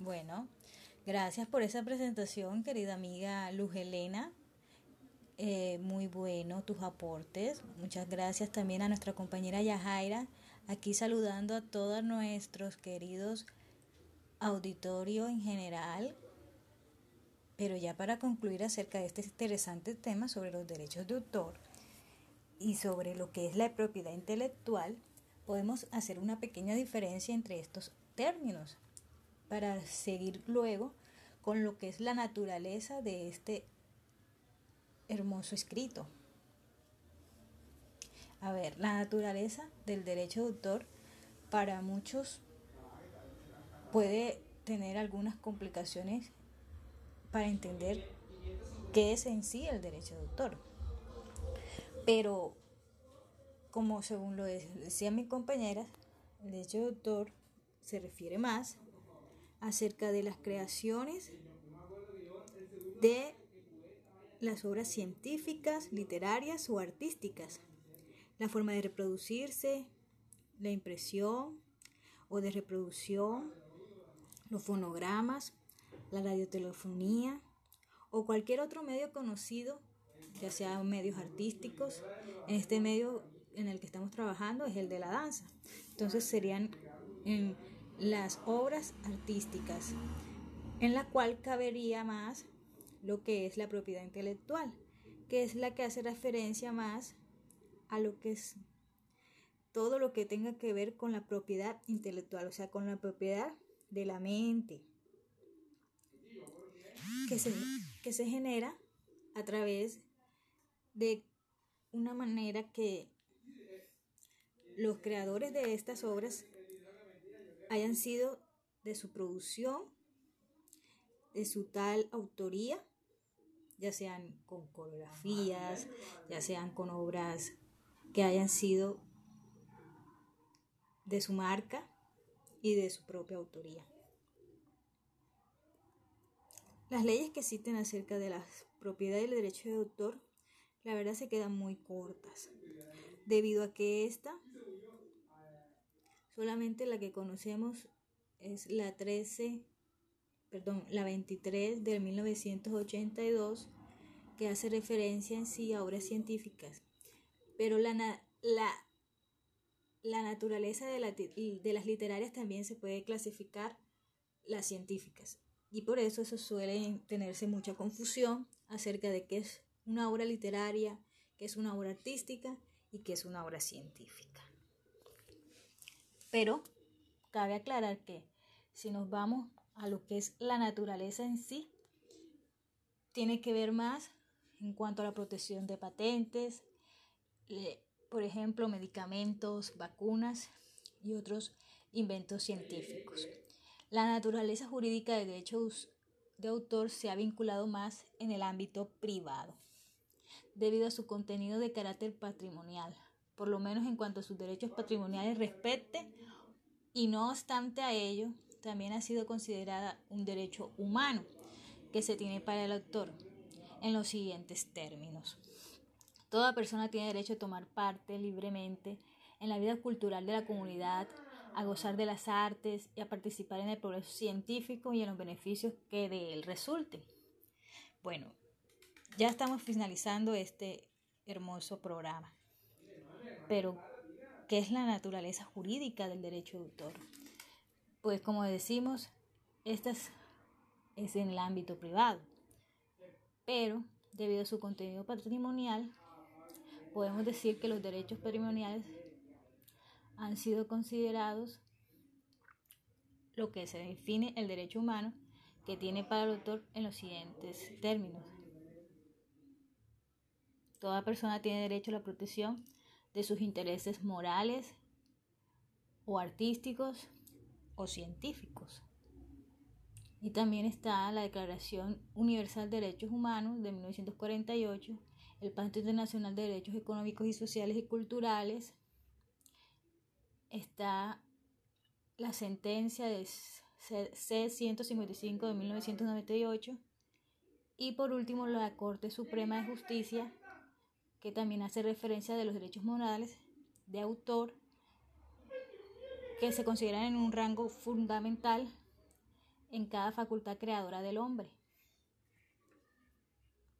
Bueno, gracias por esa presentación, querida amiga Luz Helena. Eh, muy bueno tus aportes. Muchas gracias también a nuestra compañera Yajaira, aquí saludando a todos nuestros queridos auditorio en general. Pero ya para concluir acerca de este interesante tema sobre los derechos de autor y sobre lo que es la propiedad intelectual, podemos hacer una pequeña diferencia entre estos términos para seguir luego con lo que es la naturaleza de este hermoso escrito. A ver, la naturaleza del derecho de autor para muchos puede tener algunas complicaciones para entender qué es en sí el derecho de autor. Pero, como según lo decía mi compañera, el derecho de autor se refiere más acerca de las creaciones de las obras científicas, literarias o artísticas, la forma de reproducirse, la impresión o de reproducción, los fonogramas, la radiotelefonía o cualquier otro medio conocido, ya sea medios artísticos. En este medio en el que estamos trabajando es el de la danza. Entonces serían las obras artísticas, en la cual cabería más lo que es la propiedad intelectual, que es la que hace referencia más a lo que es todo lo que tenga que ver con la propiedad intelectual, o sea, con la propiedad de la mente, que se, que se genera a través de una manera que los creadores de estas obras hayan sido de su producción, de su tal autoría, ya sean con coreografías, ya sean con obras que hayan sido de su marca y de su propia autoría. Las leyes que existen acerca de la propiedad y el derecho de autor, la verdad se quedan muy cortas, debido a que esta Solamente la que conocemos es la 13, perdón, la 23 del 1982, que hace referencia en sí a obras científicas. Pero la, la, la naturaleza de, de las literarias también se puede clasificar las científicas. Y por eso eso suele tenerse mucha confusión acerca de qué es una obra literaria, qué es una obra artística y qué es una obra científica. Pero cabe aclarar que si nos vamos a lo que es la naturaleza en sí, tiene que ver más en cuanto a la protección de patentes, por ejemplo, medicamentos, vacunas y otros inventos científicos. La naturaleza jurídica de derechos de autor se ha vinculado más en el ámbito privado, debido a su contenido de carácter patrimonial, por lo menos en cuanto a sus derechos patrimoniales respete, y no obstante a ello, también ha sido considerada un derecho humano que se tiene para el autor en los siguientes términos. Toda persona tiene derecho a tomar parte libremente en la vida cultural de la comunidad, a gozar de las artes y a participar en el progreso científico y en los beneficios que de él resulten. Bueno, ya estamos finalizando este hermoso programa. Pero, ¿qué es la naturaleza jurídica del derecho de autor? Pues como decimos, esta es, en el ámbito privado. Pero, debido a su contenido patrimonial, podemos decir que los derechos patrimoniales han sido considerados lo que se define el derecho humano que tiene para el autor en los siguientes términos. Toda persona tiene derecho a la protección de sus intereses morales o artísticos o científicos. Y también está la Declaración Universal de Derechos Humanos de 1948, el Pacto Internacional de Derechos Económicos y Sociales y Culturales, está la sentencia de C-155 de 1998 y por último la Corte Suprema de Justicia que también hace referencia de los derechos morales de autor que se consideran en un rango fundamental en cada facultad creadora del hombre.